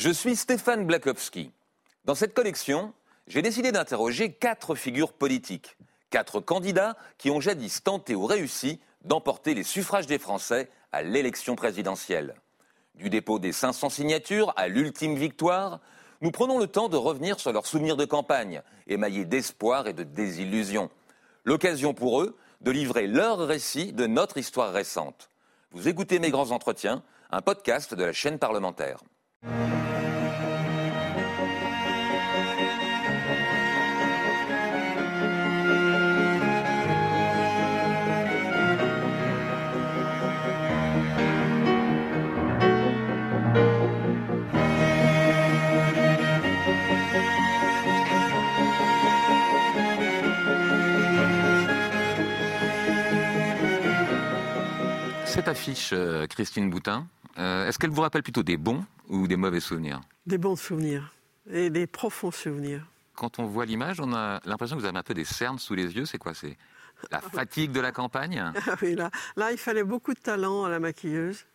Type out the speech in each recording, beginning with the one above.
Je suis Stéphane Blakowski. Dans cette collection, j'ai décidé d'interroger quatre figures politiques, quatre candidats qui ont jadis tenté ou réussi d'emporter les suffrages des Français à l'élection présidentielle. Du dépôt des 500 signatures à l'ultime victoire, nous prenons le temps de revenir sur leurs souvenirs de campagne, émaillés d'espoir et de désillusion. L'occasion pour eux de livrer leur récit de notre histoire récente. Vous écoutez Mes Grands Entretiens, un podcast de la chaîne parlementaire. Cette affiche, euh, Christine Boutin, euh, est-ce qu'elle vous rappelle plutôt des bons ou des mauvais souvenirs? Des bons souvenirs et des profonds souvenirs. Quand on voit l'image, on a l'impression que vous avez un peu des cernes sous les yeux. C'est quoi? C'est la fatigue de la campagne? Ah oui, là, là, il fallait beaucoup de talent à la maquilleuse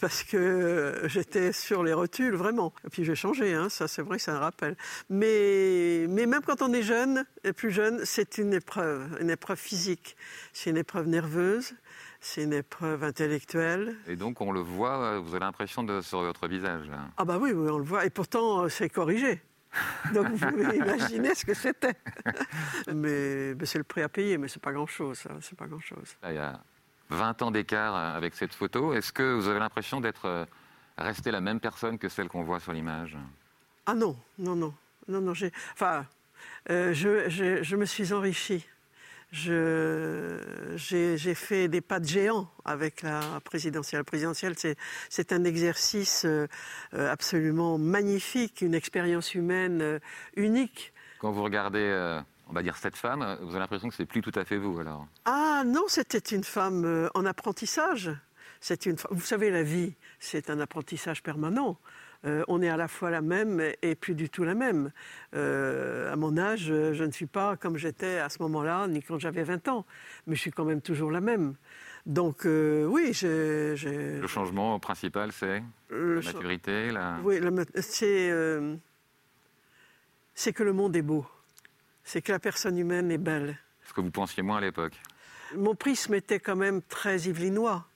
parce que j'étais sur les rotules, vraiment. Et puis j'ai changé, hein, ça c'est vrai que c'est un rappel. Mais, mais même quand on est jeune, et plus jeune, c'est une épreuve, une épreuve physique. C'est une épreuve nerveuse, c'est une épreuve intellectuelle. Et donc on le voit, euh, vous avez l'impression de sur votre visage. Là. Ah bah oui, oui, on le voit. Et pourtant, euh, c'est corrigé. Donc vous pouvez imaginer ce que c'était. mais, mais c'est le prix à payer, mais c'est pas grand-chose. ça, C'est pas grand-chose. Il y a 20 ans d'écart euh, avec cette photo. Est-ce que vous avez l'impression d'être restée la même personne que celle qu'on voit sur l'image? Ah non, non, non, non, non. Enfin, euh, je, je- je me suis enrichie. J'ai, fait des pas de géant avec la présidentielle. La présidentielle, c'est, un exercice euh, absolument magnifique, une expérience humaine euh, unique. Quand vous regardez, euh, on va dire cette femme, vous avez l'impression que c'est plus tout à fait vous alors Ah non, c'était une femme en apprentissage. C'est une, vous savez, la vie, c'est un apprentissage permanent. Euh, on est à la fois la même et plus du tout la même. Euh, à mon âge, je ne suis pas comme j'étais à ce moment-là, ni quand j'avais 20 ans, mais je suis quand même toujours la même. Donc euh, oui, je, je- Le changement principal, c'est la maturité, la... oui, euh, c'est que le monde est beau, c'est que la personne humaine est belle. ce que vous pensiez moins à l'époque, Mon prisme était quand même très yvelinois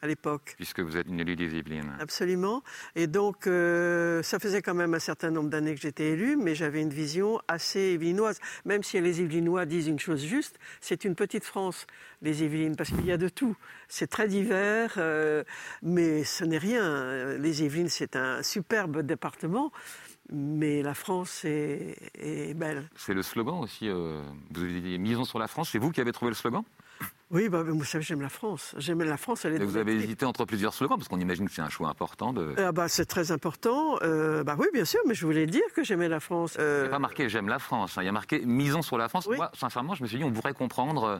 à l'époque. puisque vous êtes une élue des Yvelines. Absolument. Et donc, euh, ça faisait quand même un certain nombre d'années que j'étais élue, mais j'avais une vision assez yvelinoise. Même si les Yvelinois disent une chose juste, c'est une petite France, les Yvelines, parce qu'il y a de tout. C'est très divers, euh, mais ce n'est rien. Les Yvelines, c'est un superbe département, mais la France est, est belle. C'est le slogan aussi, euh, vous avez dit misons sur la France, c'est vous qui avez trouvé le slogan? Oui, bah, vous savez, j'aime la France. J'aime la France, elle est Et vous avez hésité entre plusieurs slogans, parce qu'on imagine que c'est un choix important de... Ah bah, c'est très important. Euh, bah oui, bien sûr, mais je voulais dire que j'aimais la France. Il n'y Euh, a pas marqué j'aime la France, hein. il y a marqué misons sur la France. Oui. Moi, sincèrement, je me suis dit on pourrait comprendre euh, euh,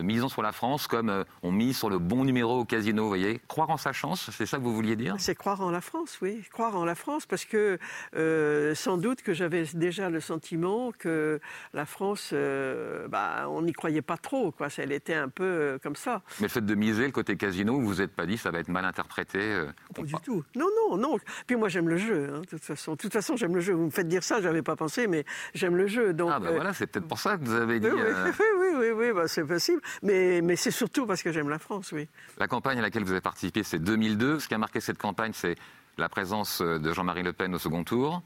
misons sur la France comme euh, on mise sur le bon numéro au casino, vous voyez. Croire en sa chance, c'est ça que vous vouliez dire? C'est croire en la France, oui, croire en la France, parce que euh, sans doute que j'avais déjà le sentiment que la France, euh, bah, on n'y croyait pas trop, quoi. Elle était un peu euh, comme ça. Mais le fait de miser le côté casino, vous vous êtes pas dit ça va être mal interprété euh, Pas du tout. Non, non, non. Puis moi, j'aime le jeu. hein, de toute façon, de toute façon, j'aime le jeu. Vous me faites dire ça, j'avais pas pensé, mais j'aime le jeu. Donc, Ah ben euh, voilà, c'est peut-être pour ça que vous avez dit oui, oui, euh, oui, oui, oui, oui, bah, c'est possible. Mais, c'est surtout parce que j'aime la France, oui. la campagne à laquelle vous avez participé, c'est 2002. Ce qui a marqué cette campagne, c'est la présence de Jean-Marie Le Pen au second tour,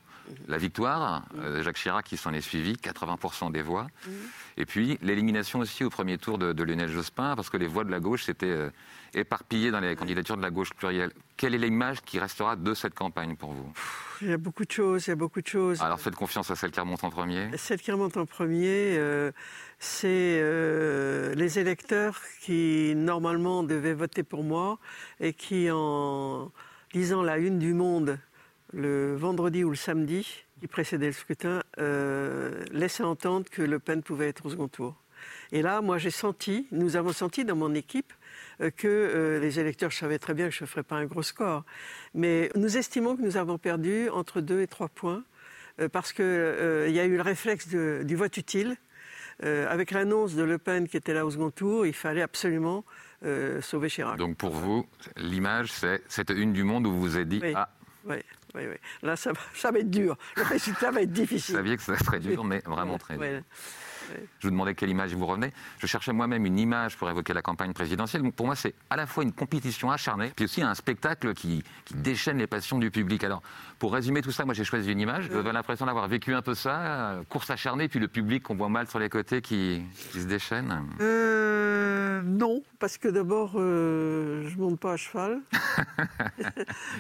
la victoire euh, de Jacques Chirac qui s'en est suivi, 80% des voix, et puis l'élimination aussi au premier tour de, de Lionel Jospin, parce que les voix de la gauche s'étaient euh, éparpillées dans les candidatures de la gauche plurielle. Quelle est l'image qui restera de cette campagne pour vous? Il y a beaucoup de choses, il y a beaucoup de choses. Alors faites confiance à celle qui remonte en premier. Celle qui remonte en premier, euh, c'est euh, les électeurs qui, normalement, devaient voter pour moi et qui, en lisant la une du Monde le vendredi ou le samedi qui précédait le scrutin, euh, laissaient entendre que Le Pen pouvait être au second tour. Et là, moi, j'ai senti, nous avons senti dans mon équipe euh, que euh, les électeurs, je savais très bien que je ne ferais pas un gros score, mais nous estimons que nous avons perdu entre 2 et 3 points parce qu'il y a eu le réflexe de- du vote utile. Avec l'annonce de Le Pen qui était là au second tour, il fallait absolument sauver Chirac. Donc pour vous, l'image, c'est cette une du monde où vous vous êtes dit Oui. Ah, Ouais. Oui, oui. Là, ça, ça, va être dur. Le résultat va être difficile. Vous saviez que ça serait dur, mais vraiment très dur. Je vous demandais quelle image vous revenez. Je cherchais moi-même une image pour évoquer la campagne présidentielle. pour moi, c'est à la fois une compétition acharnée, puis aussi un spectacle qui, déchaîne les passions du public. Alors, pour résumer tout ça, moi j'ai choisi une image. Vous avez l'impression d'avoir vécu un peu ça, course acharnée, puis le public qu'on voit mal sur les côtés qui, se déchaîne. Euh, non, parce que d'abord, euh, je monte pas à cheval.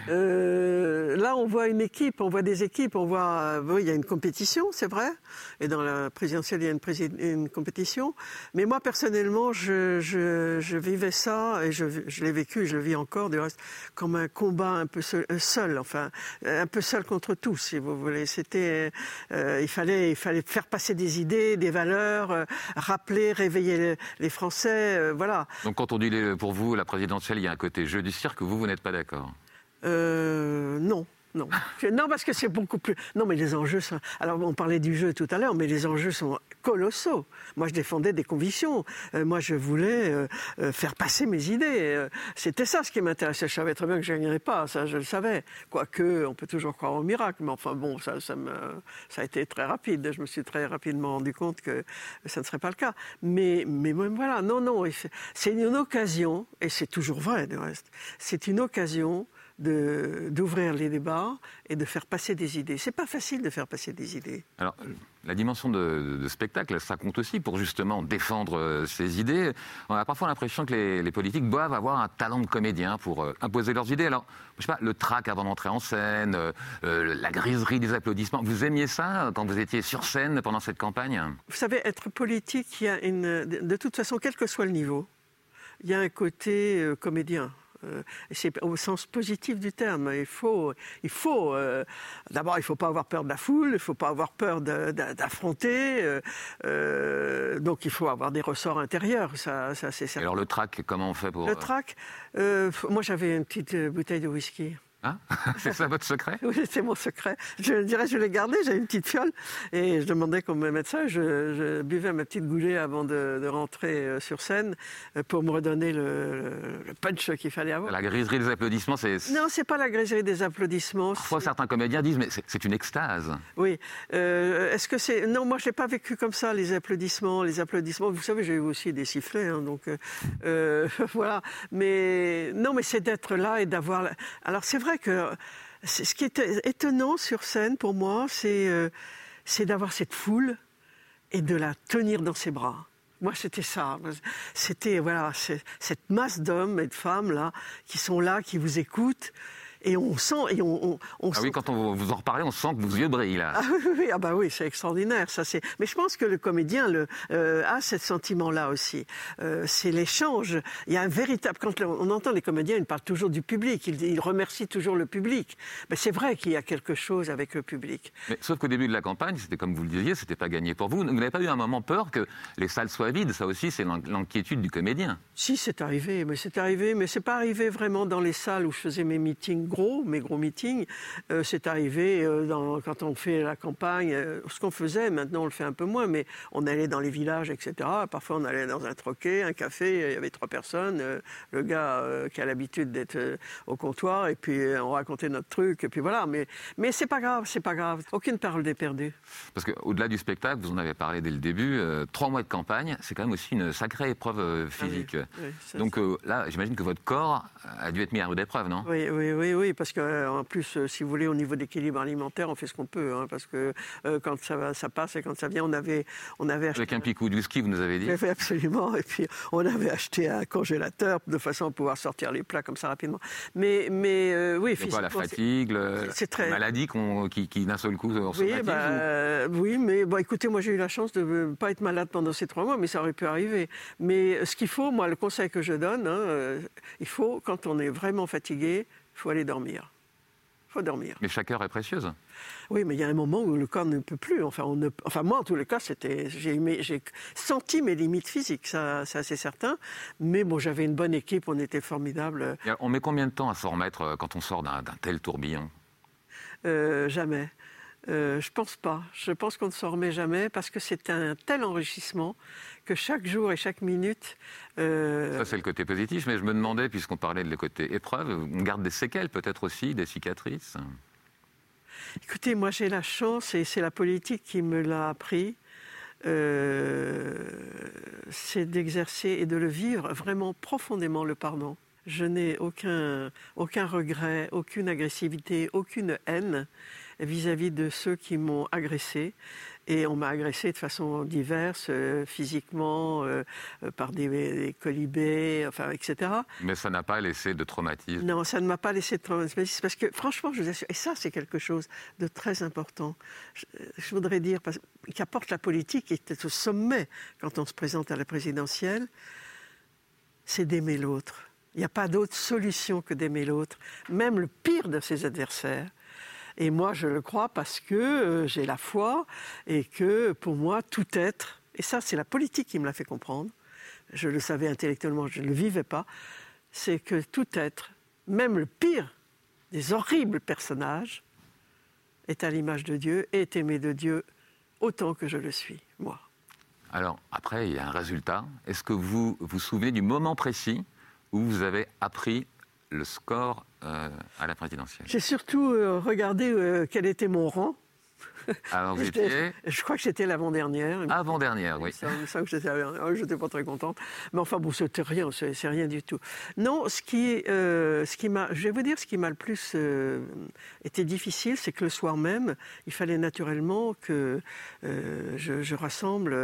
Euh, là, on voit une équipe, on voit des équipes, on voit, il y a une compétition, c'est vrai. Et dans la présidentielle, il y a une une compétition. Mais moi, personnellement, je, vivais ça, et je, l'ai vécu, je le vis encore, du reste, comme un combat un peu seul, enfin, un peu seul contre tous, si vous voulez. C'était, euh, il, fallait, il fallait faire passer des idées, des valeurs, euh, rappeler, réveiller les, Français, euh, voilà. Donc quand on dit pour vous, la présidentielle, il y a un côté jeu du cirque, vous, vous n'êtes pas d'accord? Non. Non. non, parce que c'est beaucoup plus. Non, mais les enjeux sont. Alors, on parlait du jeu tout à l'heure, mais les enjeux sont colossaux. Moi, je défendais des convictions. Euh, moi, je voulais euh, euh, faire passer mes idées. C'était ça ce qui m'intéressait. Je savais très bien que je ne gagnerais pas, ça, je le savais. Quoique, on peut toujours croire au miracle, mais enfin, bon, ça, ça a été très rapide. Je me suis très rapidement rendu compte que ça ne serait pas le cas. Mais, mais voilà, non, non, c'est une occasion, et c'est toujours vrai, du reste, c'est une occasion d'ouvrir les débats et de faire passer des idées. C'est pas facile de faire passer des idées. Alors, la dimension de, spectacle, ça compte aussi pour justement défendre euh, ces idées. On a parfois l'impression que les, politiques doivent avoir un talent de comédien pour euh, imposer leurs idées. Alors, je sais pas, le trac avant d'entrer en scène, euh, la griserie des applaudissements. Vous aimiez ça quand vous étiez sur scène pendant cette campagne? Vous savez, être politique, il y a une, de toute façon, quel que soit le niveau, il y a un côté comédien. Euh, c'est au sens positif du terme. Il faut, il faut euh, d'abord, il ne faut pas avoir peur de la foule, il ne faut pas avoir peur d'affronter. Euh, donc, il faut avoir des ressorts intérieurs. Ça, ça c'est certain. Alors, le trac, comment on fait pour. Le trac, moi, j'avais une petite bouteille de whisky. Hein c'est ça votre secret? Oui, c'est mon secret. Je dirais, je l'ai gardé, j'avais une petite fiole et je demandais qu'on me mette ça. Je, buvais ma petite goulée avant de, rentrer euh, sur scène euh, pour me redonner le, punch qu'il fallait avoir. La griserie des applaudissements, c'est. Non, c'est pas la griserie des applaudissements. Parfois, certains comédiens disent, mais c'est une extase. Oui. Euh, est-ce que c'est. Non, moi, je l'ai pas vécu comme ça, les applaudissements. Les applaudissements, vous savez, j'ai eu aussi des sifflets, hein, donc voilà. Mais non, mais c'est d'être là et d'avoir. Alors, c'est vrai que ce qui est étonnant sur scène pour moi, euh, c'est d'avoir cette foule et de la tenir dans ses bras. Moi, c'était ça. C'était voilà, cette masse d'hommes et de femmes là qui sont là, qui vous écoutent et on sent. Et on, on, ah oui, quand on vous en reparlez, on sent que vos yeux brillent là. Ah oui, ah bah oui c'est extraordinaire. Ça, c'est... Mais je pense que le comédien le, euh, a ce sentiment-là aussi. Euh, c'est l'échange. Il y a un véritable. Quand on entend les comédiens, ils parlent toujours du public. Ils, remercient toujours le public. Mais c'est vrai qu'il y a quelque chose avec le public. Mais, sauf qu'au début de la campagne, c'était comme vous le disiez, c'était pas gagné pour vous. Vous n'avez pas eu un moment peur que les salles soient vides? Ça aussi, c'est l'inquiétude du comédien. Si, c'est arrivé. Mais c'est arrivé. Mais c'est pas arrivé vraiment dans les salles où je faisais mes meetings gros, mes gros meetings. Euh, c'est arrivé euh, dans, quand on fait la campagne, euh, ce qu'on faisait, maintenant on le fait un peu moins, mais on allait dans les villages, etc. Parfois on allait dans un troquet, un café, il y avait trois personnes, le gars qui a l'habitude d'être au comptoir, et puis on racontait notre truc, et puis voilà. Mais, mais c'est pas grave, c'est pas grave. Aucune parole n'est perdue. Parce qu'au-delà du spectacle, vous en avez parlé dès le début, trois mois de campagne, c'est quand même aussi une sacrée épreuve physique. Ah Donc là, j'imagine que votre corps a dû être mis à rude épreuve, non? Oui, oui, oui, oui, parce que euh, plus, euh, si vous voulez, au niveau d'équilibre alimentaire, on fait ce qu'on peut, hein, parce que euh, quand ça, ça, passe et quand ça vient, on avait, on avait acheté... Avec un picou de whisky, vous nous avez dit Absolument, et puis on avait acheté un congélateur de façon à pouvoir sortir les plats comme ça rapidement. Mais, mais oui, physiquement... la fatigue, le... la maladie qui, qui d'un seul coup oui, bah, oui, mais bon, écoutez, moi j'ai eu la chance de ne pas être malade pendant ces trois mois, mais ça aurait pu arriver. Mais ce qu'il faut, moi, le conseil que je donne, hein, il faut, quand on est vraiment fatigué, il faut aller dormir dormir. Mais chaque heure est précieuse. Oui, mais il y a un moment où le corps ne peut plus. Enfin, on ne... enfin moi, en tous les cas, c'était, j'ai, senti mes limites physiques, ça, c'est assez certain. Mais bon, j'avais une bonne équipe, on était formidable. on met combien de temps à s'en remettre euh, quand on sort d'un, tel tourbillon? Euh, Jamais. Euh, je pense pas. Je pense qu'on ne s'en remet jamais parce que c'est un tel enrichissement que chaque jour et chaque minute. Euh, Ça, c'est le côté positif, mais je me demandais, puisqu'on parlait de le côté épreuve, on garde des séquelles peut-être aussi, des cicatrices? Écoutez, moi j'ai la chance, et c'est la politique qui me l'a appris, euh, c'est d'exercer et de le vivre vraiment profondément le pardon. Je n'ai aucun, aucun regret, aucune agressivité, aucune haine vis-à-vis de ceux qui m'ont agressé. Et on m'a agressé de façon diverse, euh, physiquement, euh, euh, par des, colibés, enfin, etc. Mais ça n'a pas laissé de traumatisme Non, ça ne m'a pas laissé de traumatisme. Parce que, franchement, je vous assure, et ça, c'est quelque chose de très important. Je, voudrais dire, qu'apporte la politique, qui était au sommet quand on se présente à la présidentielle, c'est d'aimer l'autre. Il n'y a pas d'autre solution que d'aimer l'autre, même le pire de ses adversaires. Et moi, je le crois parce que euh, j'ai la foi et que pour moi, tout être, et ça, c'est la politique qui me l'a fait comprendre, je le savais intellectuellement, je ne le vivais pas, c'est que tout être, même le pire des horribles personnages, est à l'image de Dieu et est aimé de Dieu autant que je le suis, moi. Alors, après, il y a un résultat. Est-ce que vous vous souvenez du moment précis où vous avez appris le score euh, à la présidentielle. J'ai surtout euh, regardé euh, quel était mon rang alors, vous étiez... Je crois que j'étais l'avant-dernière. Avant-dernière, oui. Ça, ça que j'étais ah J'étais pas très contente. Mais enfin, bon, c'était rien, c'est rien du tout. Non, ce qui, euh, ce qui m'a, je vais vous dire, ce qui m'a le plus euh, été difficile, c'est que le soir même, il fallait naturellement que euh, je, rassemble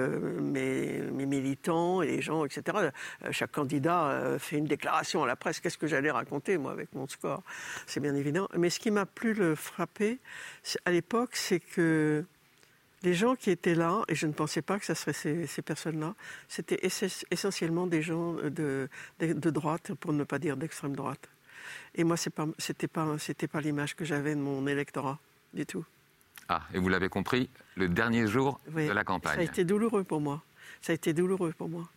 mes, mes, militants et les gens, etc. Chaque candidat fait une déclaration à la presse. Qu'est-ce que j'allais raconter, moi, avec mon score? C'est bien évident. Mais ce qui m'a plus le frappé, à l'époque, c'est que les gens qui étaient là, et je ne pensais pas que ce serait ces, personnes-là, c'était essentiellement des gens de, de, droite, pour ne pas dire d'extrême droite. Et moi, ce n'était pas, pas, pas l'image que j'avais de mon électorat, du tout. Ah, et vous l'avez compris, le dernier jour de la campagne. Ça a été douloureux pour moi. Ça a été douloureux pour moi.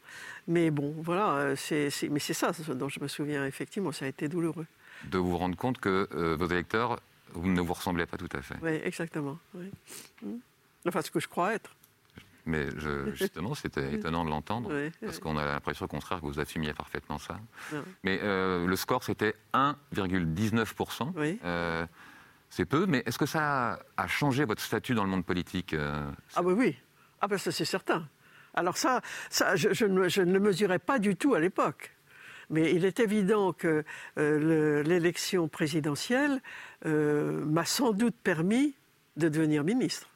Mais bon, voilà, euh, c'est ça dont je me souviens, effectivement, ça a été douloureux. De vous rendre compte que euh, vos électeurs vous ne vous ressemblez pas tout à fait. Oui, exactement. Hmm. Enfin, ce que je crois être. Mais justement, c'était étonnant de l'entendre, parce qu'on a l'impression au contraire que vous assumiez parfaitement ça. Mais euh, le score, c'était 1,19%. Oui. Euh, c'est peu, mais est-ce que ça a changé votre statut dans le monde politique euh, Ah oui, oui. Ah ben ça, c'est certain. Alors ça, ça je, je, ne, je ne le mesurais pas du tout à l'époque. Mais il est évident que euh, l'élection présidentielle euh, m'a sans doute permis de devenir ministre.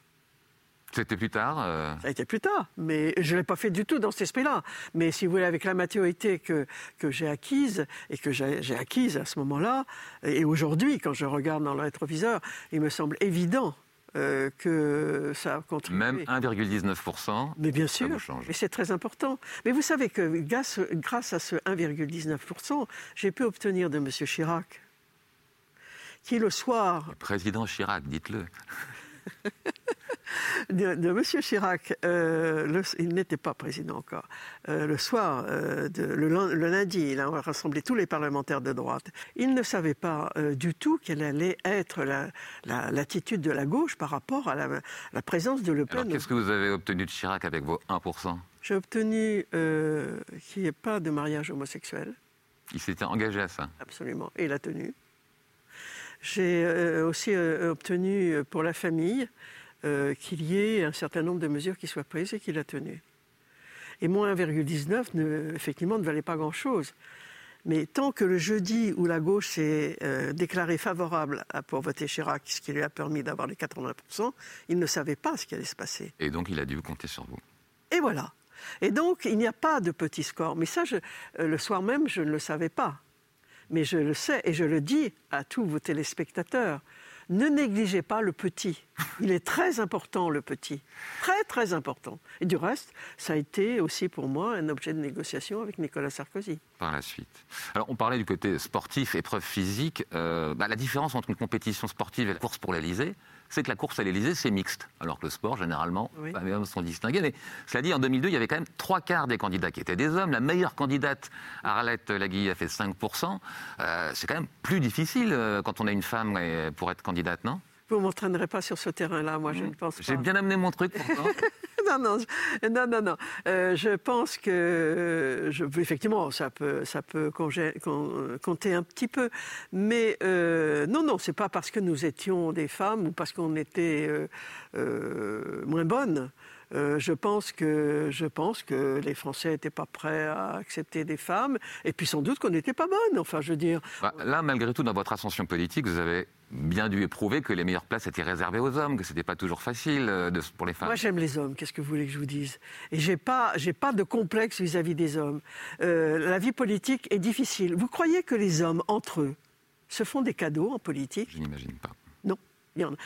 C'était plus tard euh Ça a été plus tard, mais je ne l'ai pas fait du tout dans cet esprit-là. Mais si vous voulez, avec la maturité que, que j'ai acquise, et que j'ai acquise à ce moment-là, et aujourd'hui, quand je regarde dans le rétroviseur, il me semble évident euh, que ça a contribué. Même 1,19%. Mais bien sûr, c'est très important. Mais vous savez que grâce, grâce à ce 1,19%, j'ai pu obtenir de M. Chirac, qui le soir... Le président Chirac, dites-le. de, M. Chirac, euh, il n'était pas président encore, euh, le soir, euh, le, lundi, il a rassemblé tous les parlementaires de droite. Il ne savait pas du tout quelle allait être l'attitude de la gauche par rapport à la, présence de Le Pen. qu'est-ce que vous avez obtenu de Chirac avec vos 1% J'ai obtenu qu'il n'y ait pas de mariage homosexuel. Il s'était engagé à ça Absolument, et il a tenu. J'ai aussi obtenu pour la famille euh, qu'il y ait un certain nombre de mesures qui soient prises et qu'il a tenu. Et moins 1,19, effectivement, ne valait pas grand-chose. Mais tant que le jeudi où la gauche s'est euh, déclarée favorable pour voter Chirac, ce qui lui a permis d'avoir les 80%, il ne savait pas ce qui allait se passer. Et donc il a dû compter sur vous. Et voilà. Et donc il n'y a pas de petit score. Mais ça, euh, le soir même, je ne le savais pas. Mais je le sais et je le dis à tous vos téléspectateurs ne négligez pas le petit. Il est très important, le petit. Très, très important. Et du reste, ça a été aussi pour moi un objet de négociation avec Nicolas Sarkozy. Par la suite. Alors, on parlait du côté sportif, épreuve physique. Euh, bah, la différence entre une compétition sportive et la course pour l'Elysée, c'est que la course à l'Elysée, c'est mixte. Alors que le sport, généralement, les hommes sont distingués. Mais cela dit, en 2002, il y avait quand même trois quarts des candidats qui étaient des hommes. La meilleure candidate, Arlette Laguille, a fait 5%. Euh, c'est quand même plus difficile euh, quand on a une femme pour être candidate, non? Vous ne m'entraînerez pas sur ce terrain-là, moi, je ne pense pas. J'ai bien amené mon truc pourtant. non, non, non. Euh, je pense que, je, effectivement, ça peut, ça peut compter un petit peu, mais euh, non, non, c'est pas parce que nous étions des femmes ou parce qu'on était euh, moins bonnes. Je, pense que, je pense que les Français n'étaient pas prêts à accepter des femmes, et puis sans doute qu'on n'était pas bonnes. Enfin, je veux dire. Bah, là, malgré tout, dans votre ascension politique, vous avez bien dû éprouver que les meilleures places étaient réservées aux hommes, que ce n'était pas toujours facile euh, pour les femmes. Moi, j'aime les hommes. Qu'est-ce que vous voulez que je vous dise? Et j'ai pas, j'ai pas de complexe vis-à-vis des hommes. Euh, la vie politique est difficile. Vous croyez que les hommes entre eux se font des cadeaux en politique? Je n'imagine pas.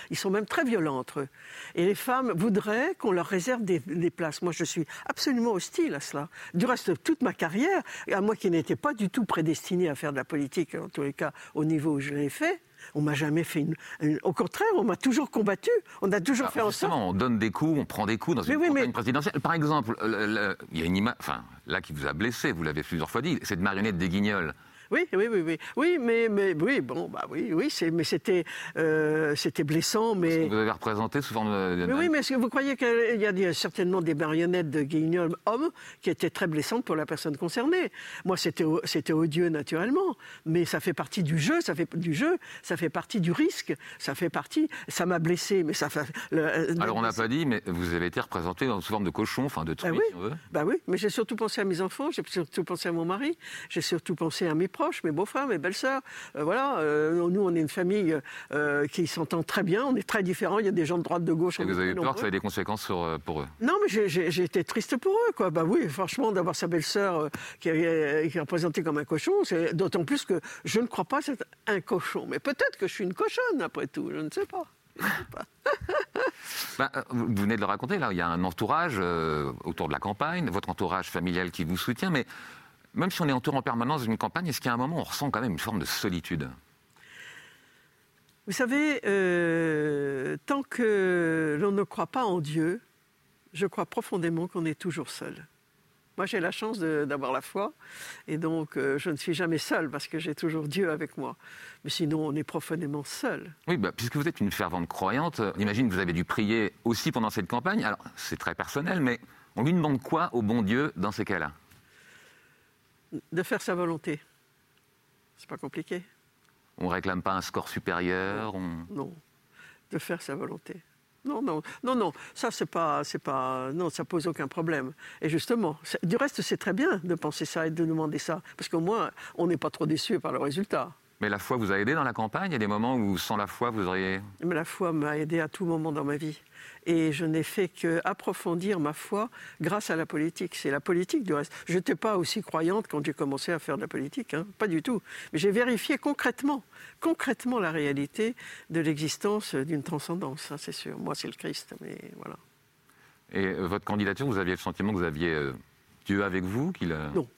Ils sont même très violents entre eux. Et les femmes voudraient qu'on leur réserve des, des, places. Moi, je suis absolument hostile à cela. Du reste, toute ma carrière, à moi qui n'étais pas du tout prédestiné à faire de la politique, en tous les cas au niveau où je l'ai fait, on m'a jamais fait une, Au contraire, on m'a toujours combattu. On a toujours ah, fait en sorte. On donne des coups, on prend des coups dans une campagne présidentielle. Par exemple, il y a une image, enfin, là qui vous a blessé, vous l'avez plusieurs fois dit, cette marionnette des Guignols. Oui, oui, oui, oui. Oui, mais, mais oui, bon, bah oui, oui, mais c'était, euh, c'était blessant, mais. Vous avez représenté souvent. De... oui, mais est-ce que vous croyez qu'il y a certainement des marionnettes de guignols hommes qui étaient très blessantes pour la personne concernée? Moi, c'était, c'était odieux naturellement, mais ça fait partie du jeu, ça fait du jeu, ça fait partie du risque, ça fait partie. Ça m'a blessé, mais ça fait. Alors on n'a pas dit, mais vous avez été représenté sous forme de cochon, enfin de truie, bah oui, si on veut. Bah oui, mais j'ai surtout pensé à mes enfants, j'ai surtout pensé à mon mari, j'ai surtout pensé à mes proches, mes beaux-frères, mes belles-sœurs. Euh, voilà, euh, nous, on est une famille euh, qui s'entend très bien, on est très différents, il y a des gens de droite, de gauche. Et vous avez peur que ça ait des conséquences sur, pour eux? Non, mais j'ai été triste pour eux, quoi. Bah oui, franchement, d'avoir sa belle-sœur qui, est représentée comme un cochon, c'est d'autant plus que je ne crois pas être un cochon. Mais peut-être que je suis une cochonne, après tout, je ne sais pas. Ben, vous venez de le raconter, là, il y a un entourage autour de la campagne, votre entourage familial qui vous soutient, mais même si on est entouré en permanence d'une campagne, est-ce qu'il y a un moment où on ressent quand même une forme de solitude? Vous savez, euh, tant que l'on ne croit pas en Dieu, je crois profondément qu'on est toujours seul. Moi, j'ai la chance d'avoir la foi, et donc euh, je ne suis jamais seul parce que j'ai toujours Dieu avec moi. Mais sinon, on est profondément seul. Oui, bah, puisque vous êtes une fervente croyante, j'imagine que vous avez dû prier aussi pendant cette campagne. Alors, c'est très personnel, mais on lui demande quoi au bon Dieu dans ces cas-là? De faire sa volonté. C'est pas compliqué. On réclame pas un score supérieur Non, de faire sa volonté. Non, non, non, non, ça c'est pas, c'est pas, non, ça pose aucun problème. Et justement, du reste, c'est très bien de penser ça et de demander ça, parce qu'au moins, on n'est pas trop déçu par le résultat. Mais la foi vous a aidé dans la campagne? Il y a des moments où, sans la foi, vous auriez... Mais la foi m'a aidé à tout moment dans ma vie et je n'ai fait qu'approfondir ma foi grâce à la politique. C'est la politique du reste. Je n'étais pas aussi croyante quand j'ai commencé à faire de la politique, hein. pas du tout. Mais j'ai vérifié concrètement, concrètement la réalité de l'existence d'une transcendance, hein, c'est sûr. Moi, c'est le Christ, mais voilà. Et euh, votre candidature, vous aviez le sentiment que vous aviez euh, Dieu avec vous qu'il Non,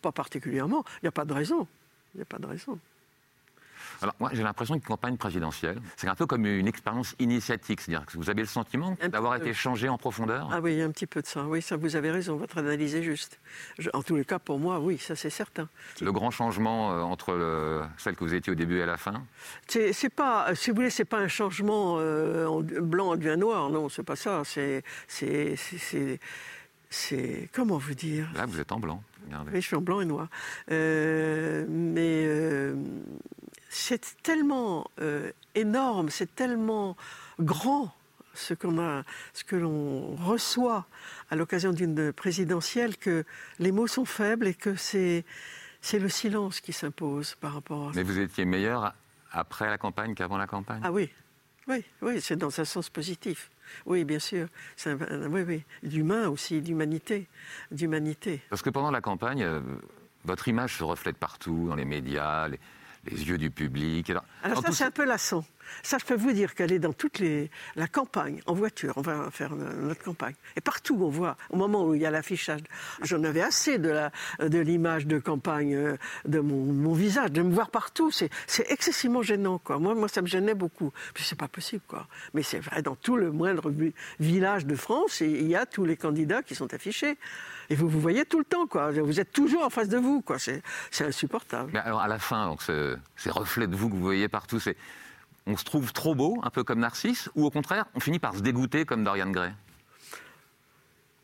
pas particulièrement. Il n'y a pas de raison. Il n'y a pas de raison. Alors moi j'ai l'impression qu'une campagne présidentielle, c'est un peu comme une expérience initiatique, c'est-à-dire que vous avez le sentiment d'avoir été changé en profondeur Ah oui, il y a un petit peu de ça, oui, ça vous avez raison, votre analyse est juste. en tous les cas, pour moi, oui, ça c'est certain. Le grand changement euh, entre celle que vous étiez au début et à la fin C'est pas, si vous voulez, c'est pas un changement euh, en blanc devient noir, non, c'est pas ça, c'est... C'est comment vous dire? Là, vous êtes en blanc. Regardez. Oui, je suis en blanc et noir. Euh, mais c'est tellement euh, énorme, c'est tellement grand ce qu'on a, ce que l'on reçoit à l'occasion d'une présidentielle que les mots sont faibles et que c'est c'est le silence qui s'impose par rapport. à Mais vous étiez meilleur après la campagne qu'avant la campagne? Ah oui, oui, oui, c'est dans un sens positif. Oui, bien sûr. oui, oui, d'humain aussi, d'humanité, d'humanité. Parce que pendant la campagne, euh, votre image se reflète partout, dans les médias. Les les yeux du public. Alors, ça, c'est un peu lassant. Ça, je peux vous dire qu'elle est dans toute les... la campagne, en voiture, on va faire notre campagne. Et partout, on voit, au moment où il y a l'affichage, j'en avais assez de, la, de l'image de campagne, euh, de mon, visage, de me voir partout. C'est excessivement gênant, quoi. Moi, moi, ça me gênait beaucoup. Puis c'est pas possible, quoi. Mais c'est vrai, dans tout le moindre village de France, il y a tous les candidats qui sont affichés. Et vous vous voyez tout le temps, quoi. Vous êtes toujours en face de vous, quoi. C'est, insupportable. Mais alors, à la fin, donc, ces reflets de vous que vous voyez partout, c'est on se trouve trop beau, un peu comme Narcisse, ou au contraire, on finit par se dégoûter comme Dorian Gray?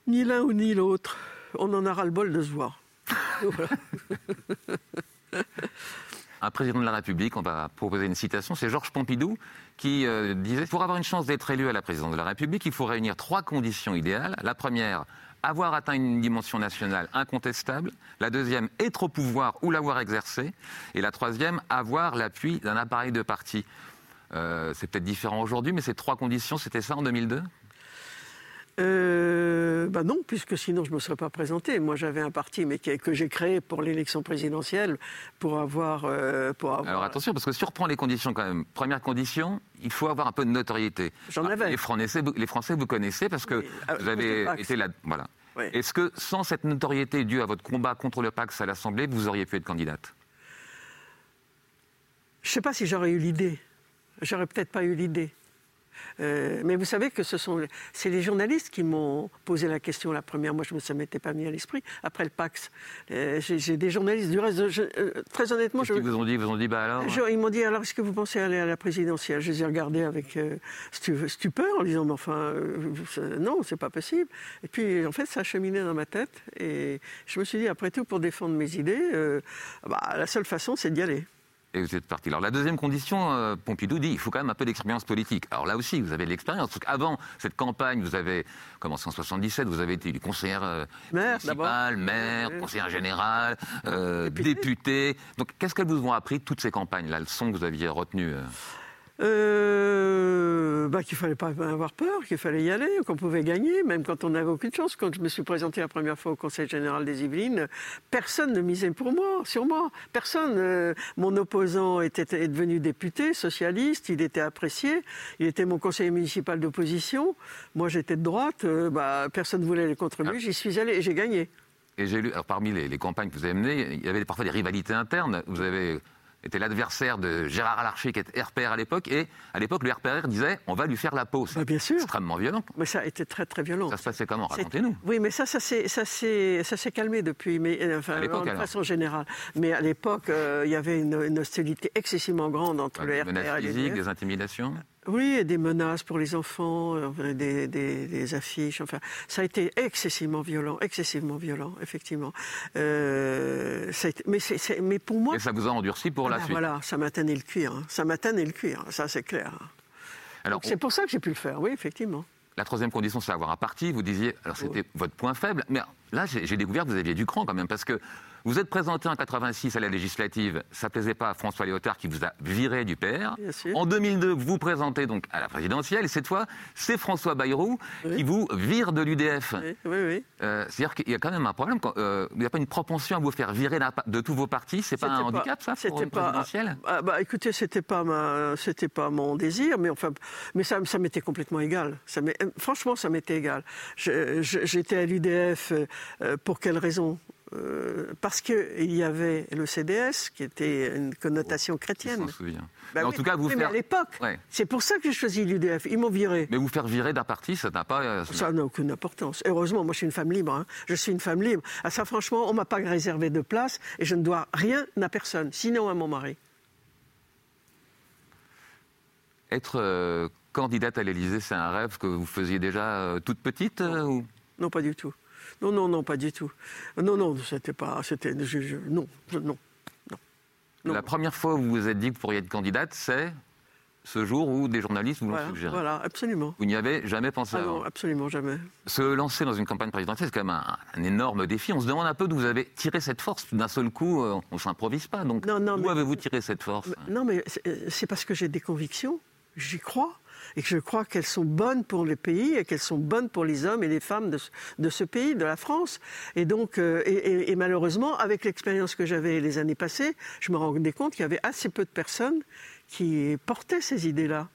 Ni l'un ou ni l'autre. On en aura le bol de se voir. un président de la République, on va proposer une citation, c'est Georges Pompidou qui euh, disait Pour avoir une chance d'être élu à la présidence de la République, il faut réunir trois conditions idéales. La première, avoir atteint une dimension nationale incontestable. La deuxième, être au pouvoir ou l'avoir exercé. Et la troisième, avoir l'appui d'un appareil de parti. Euh, c'est peut-être différent aujourd'hui, mais ces trois conditions, c'était ça en 2002 euh, bah non, puisque sinon je ne me serais pas présenté. Moi, j'avais un parti, mais que j'ai créé pour l'élection présidentielle, pour avoir, euh, pour avoir, Alors attention, parce que si on reprend les conditions quand même, première condition, il faut avoir un peu de notoriété. J'en avais. Les Français, les Français, vous connaissez parce que ah, vous avez été là. Voilà. Est-ce que sans cette notoriété due à votre combat contre le Pax à l'Assemblée, vous auriez pu être candidate? Je ne sais pas si j'aurais eu l'idée. J'aurais peut-être pas eu l'idée. Euh, mais vous savez que ce sont c'est les journalistes qui m'ont posé la question la première. Moi, je ne m'étais pas mis à l'esprit. Après le Pax, euh, j'ai des journalistes du reste. Euh, très honnêtement, je, qu'ils vous ont dit? Vous ont dit bah alors Ils m'ont dit alors est-ce que vous pensez aller à la présidentielle? Je les ai regardés avec stupeur en disant mais enfin non, c'est pas possible. Et puis en fait, ça a cheminé dans ma tête et je me suis dit après tout pour défendre mes idées, bah, la seule façon c'est d'y aller et vous êtes parti. Alors la deuxième condition, euh, Pompidou dit, il faut quand même un peu d'expérience politique. Alors là aussi, vous avez de l'expérience. Avant cette campagne, vous avez commencé en 77, vous avez été conseillère euh, maire, municipale, maire, conseillère générale, euh, député. Donc qu'est-ce qu'elles vous ont appris, toutes ces campagnes, la leçon que vous aviez retenue euh, bah, qu'il fallait pas avoir peur, qu'il fallait y aller, qu'on pouvait gagner, même quand on n'avait aucune chance. Quand je me suis présenté la première fois au Conseil général des Yvelines, personne ne misait pour moi, sur moi. Personne. Euh, mon opposant était, est devenu député, socialiste, il était apprécié, il était mon conseiller municipal d'opposition. Moi, j'étais de droite, euh, bah, personne ne voulait aller contre lui, ah. j'y suis allé et j'ai gagné. Et j'ai lu, parmi les, les, campagnes que vous avez menées, il y avait parfois des rivalités internes. Vous avez était l'adversaire de Gérard Alarcher, qui était RPR à l'époque, et à l'époque, le RPR disait on va lui faire la peau. Bah, bien sûr. extrêmement violent. Mais ça a été très, très violent. Ça se passait comment? Racontez-nous. Oui, mais ça, ça s'est calmé depuis, mais, euh, enfin, de façon générale. Mais à l'époque, euh, il y avait une, hostilité excessivement grande entre le RPR et les des intimidations? Oui, et des menaces pour les enfants, euh, des, affiches. Enfin, ça a été excessivement violent, excessivement violent, effectivement. Euh, mais, mais, pour moi. Et ça vous a endurci pour la ah, suite. Voilà, ça m'a tanné le cuir. Hein. Ça m'a tanné le cuir. Ça, c'est clair. Alors, c'est pour ça que j'ai pu le faire. Oui, effectivement. La troisième condition, c'est avoir un parti. Vous disiez, alors c'était votre point faible, mais là, j'ai découvert que vous aviez du cran quand même, parce que vous êtes présenté en 86 à la législative, ça ne plaisait pas à François Léotard qui vous a viré du PR. En 2002, vous vous présentez donc à la présidentielle et cette fois, c'est François Bayrou qui vous vire de l'UDF. Oui, oui, euh, C'est-à-dire qu'il y a quand même un problème. Euh, il n'y a pas une propension à vous faire virer de tous vos partis. C'est pas un handicap ça pour une présidentielle? Ah, bah, Écoutez, c'était pas ma, pas mon désir, mais enfin, mais ça, ça m'était complètement égal. Ça franchement, ça m'était égal. J'étais à l'UDF euh, pour quelle raison? Euh, parce qu'il y avait le CDS, qui était une connotation chrétienne. Je souviens. Bah en tout cas, vous faire... mais à l'époque, c'est pour ça que j'ai choisi l'UDF. Ils m'ont viré. Mais vous faire virer d'un parti, ça n'a pas... Euh, ça n'a aucune importance. Heureusement, moi, je suis une femme libre. Hein. Je suis une femme libre. À ça, franchement, on m'a pas réservé de place et je ne dois rien à personne, sinon à mon mari. Être euh, candidate à l'Élysée, c'est un rêve que vous faisiez déjà toute petite ou... non, pas du tout. Non, non, non, pas du tout. Non, non, c'était pas. C'était. non, non, non, La première fois où vous vous êtes dit que vous pourriez être candidate, c'est ce jour où des journalistes vous l'ont suggéré. Voilà, absolument. Vous n'y avez jamais pensé ah Non, absolument jamais. Se lancer dans une campagne présidentielle, c'est quand même un, énorme défi. On se demande un peu d'où vous avez tiré cette force. D'un seul coup, euh, on ne s'improvise pas. Donc, d'où avez-vous tiré cette force? Non, mais c'est parce que j'ai des convictions. J'y crois et que je crois qu'elles sont bonnes pour le pays et qu'elles sont bonnes pour les hommes et les femmes de, ce pays, de la France. Et donc, euh, et, malheureusement, avec l'expérience que j'avais les années passées, je me rendais compte qu'il y avait assez peu de personnes qui portaient ces idées-là.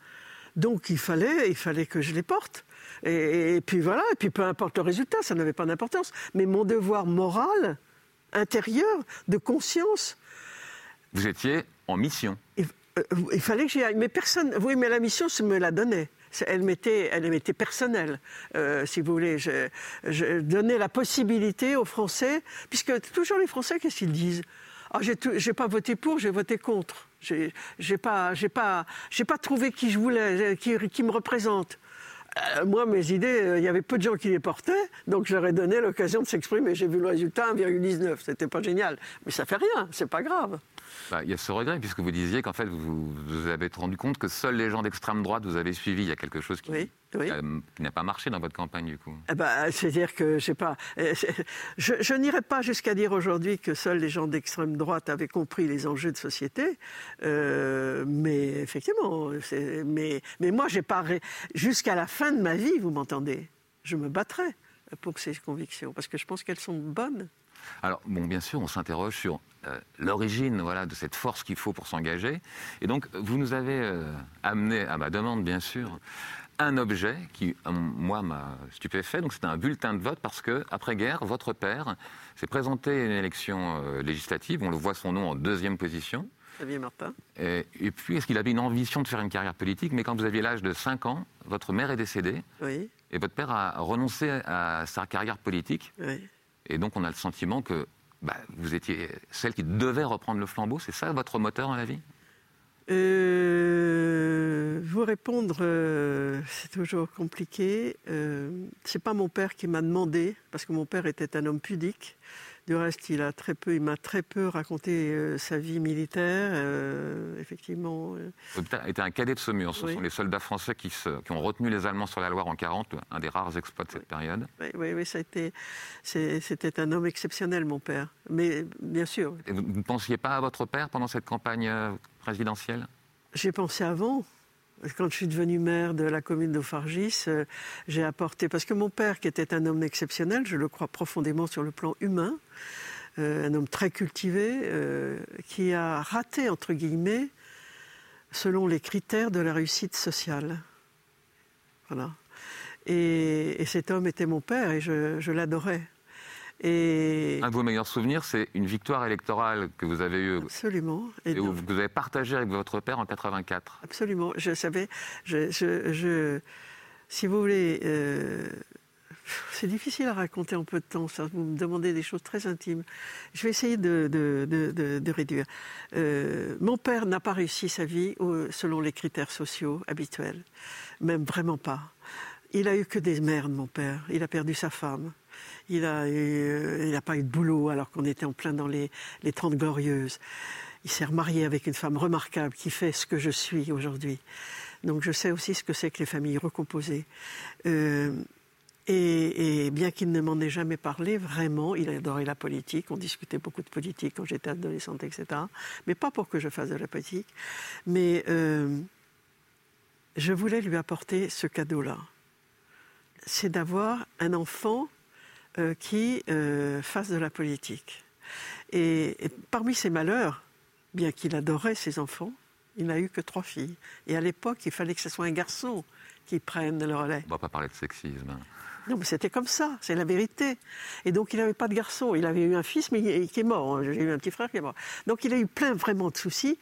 Donc, il fallait, il fallait que je les porte. Et, puis voilà, et puis peu importe le résultat, ça n'avait pas d'importance. Mais mon devoir moral, intérieur, de conscience. Vous étiez en mission. Euh, il fallait que j'y aille. Mais personne. Oui, mais la mission se me la donnait. Elle m'était, elle m'était personnelle, euh, si vous voulez. Je, donnais la possibilité aux Français, puisque toujours les Français, qu'est-ce qu'ils disent? Ah, j'ai, pas voté pour, j'ai voté contre. J'ai, pas, j'ai pas, j'ai pas trouvé qui je voulais, qui me représente. Euh, moi, mes idées, euh, il y avait peu de gens qui les portaient, donc j'aurais donné l'occasion de s'exprimer. J'ai vu le résultat 1,19. C'était pas génial, mais ça fait rien, c'est pas grave. Bah, il y a ce regret, puisque vous disiez qu'en fait, vous vous avez rendu compte que seuls les gens d'extrême droite vous avez suivi. Il y a quelque chose qui, n'a pas marché dans votre campagne, du coup. Eh ben, C'est-à-dire que, je sais pas, euh, je, je n'irai pas jusqu'à dire aujourd'hui que seuls les gens d'extrême droite avaient compris les enjeux de société, euh, mais effectivement, mais, mais moi, j'ai pas jusqu'à la fin de ma vie, vous m'entendez, je me battrai pour ces convictions, parce que je pense qu'elles sont bonnes. Alors, bon, bien sûr, on s'interroge sur euh, l'origine voilà, de cette force qu'il faut pour s'engager. Et donc, vous nous avez euh, amené, à ma demande, bien sûr, un objet qui, euh, moi, m'a stupéfait. Donc, c'était un bulletin de vote parce que, après-guerre, votre père s'est présenté à une élection législative. On le voit son nom en deuxième position. Xavier Martin. Et, et puis, est-ce qu'il avait une ambition de faire une carrière politique? Mais quand vous aviez l'âge de 5 ans, votre mère est décédée. Oui. Et votre père a renoncé à sa carrière politique. Oui. Et donc, on a le sentiment que bah, vous étiez celle qui devait reprendre le flambeau. C'est ça votre moteur dans la vie? Euh, Vous répondre, euh, c'est toujours compliqué. Euh, c'est pas mon père qui m'a demandé, parce que mon père était un homme pudique. Du reste, il a très peu, il m'a très peu raconté euh, sa vie militaire, effectivement. Il était un cadet de Saumur. Ce sont les soldats français qui, ont retenu les Allemands sur la Loire en 40, un des rares exploits de cette période. Oui, oui, ça a été, c'était un homme exceptionnel, mon père. Mais bien sûr. vous ne pensiez pas à votre père pendant cette campagne J'ai pensé avant. Quand je suis devenue maire de la commune d'Ophargis, j'ai apporté, parce que mon père, qui était un homme exceptionnel, je le crois profondément sur le plan humain, euh, un homme très cultivé, euh, qui a raté, entre guillemets, selon les critères de la réussite sociale. Voilà. Et, cet homme était mon père et je, l'adorais. Et... Un de vos meilleurs souvenirs, c'est une victoire électorale que vous avez eue. Absolument. Et, vous avez partagé avec votre père en 84. Absolument. Je savais, je, si vous voulez, euh, c'est difficile à raconter en peu de temps, ça. Vous me demandez des choses très intimes. Je vais essayer de, réduire. Euh, mon père n'a pas réussi sa vie selon les critères sociaux habituels. Même vraiment pas. Il a eu que des merdes, mon père. Il a perdu sa femme. Il n'a euh, pas eu de boulot alors qu'on était en plein dans les, les 30 glorieuses. Il s'est remarié avec une femme remarquable qui fait ce que je suis aujourd'hui. Donc je sais aussi ce que c'est que les familles recomposées. Euh, et, bien qu'il ne m'en ait jamais parlé, vraiment, il adorait la politique. On discutait beaucoup de politique quand j'étais adolescente, etc. Mais pas pour que je fasse de la politique. Mais euh, je voulais lui apporter ce cadeau-là. C'est d'avoir un enfant qui euh, fasse de la politique. Et, et parmi ses malheurs, bien qu'il adorait ses enfants, il n'a eu que trois filles. Et à l'époque, il fallait que ce soit un garçon qui prenne le relais. On ne va pas parler de sexisme. Hein. Non, mais c'était comme ça, c'est la vérité. Et donc, il n'avait pas de garçon. Il avait eu un fils, mais qui est mort. J'ai eu un petit frère qui est mort. Donc, il a eu plein vraiment de soucis.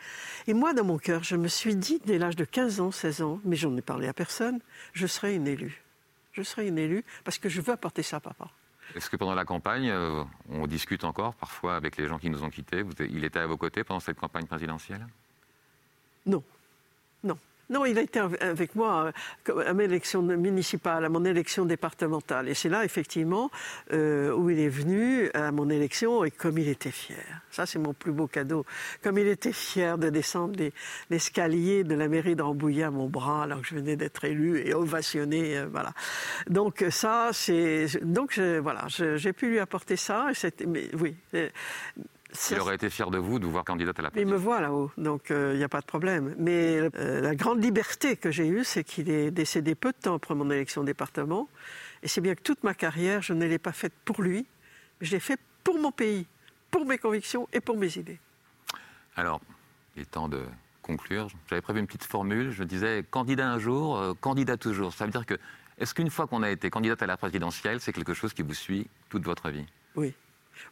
Et moi, dans mon cœur, je me suis dit, dès l'âge de 15 ans, 16 ans, mais j'en ai parlé à personne, je serai une élue. Je serai une élue parce que je veux apporter ça à papa. Est-ce que pendant la campagne, euh, on discute encore parfois avec les gens qui nous ont quittés? Il était à vos côtés pendant cette campagne présidentielle? Non. Non. Non, il a été avec moi euh, à mon élection municipale, à mon élection départementale. Et c'est là, effectivement, euh, où il est venu à mon élection et comme il était fier. Ça, c'est mon plus beau cadeau. Comme il était fier de descendre l'escalier de la mairie de Rambouillet à mon bras alors que je venais d'être élu et ovationné. Euh, voilà. Donc, ça, c'est. Donc, voilà, j'ai pu lui apporter ça. Et oui. Il aurait été fier de vous de vous voir candidate à la Il me voit là-haut, donc il euh, n'y a pas de problème. Mais euh, la grande liberté que j'ai eue, c'est qu'il est décédé peu de temps après mon élection au département. Et c'est bien que toute ma carrière, je ne l'ai pas faite pour lui, mais je l'ai faite pour mon pays, pour mes convictions et pour mes idées. Alors, il est temps de conclure. J'avais prévu une petite formule. Je disais candidat un jour, euh, candidat toujours. Ça veut dire que, est-ce qu'une fois qu'on a été candidate à la présidentielle, c'est quelque chose qui vous suit toute votre vie? Oui.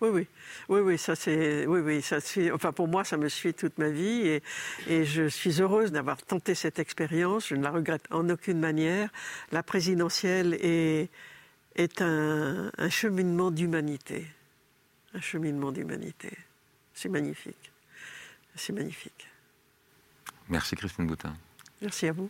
Oui, oui, oui, oui, ça c'est, oui, oui, ça suit. Enfin, pour moi, ça me suit toute ma vie et, et je suis heureuse d'avoir tenté cette expérience. Je ne la regrette en aucune manière. La présidentielle est, est un, un cheminement d'humanité, un cheminement d'humanité. C'est magnifique, c'est magnifique. Merci Christine Boutin. Merci à vous.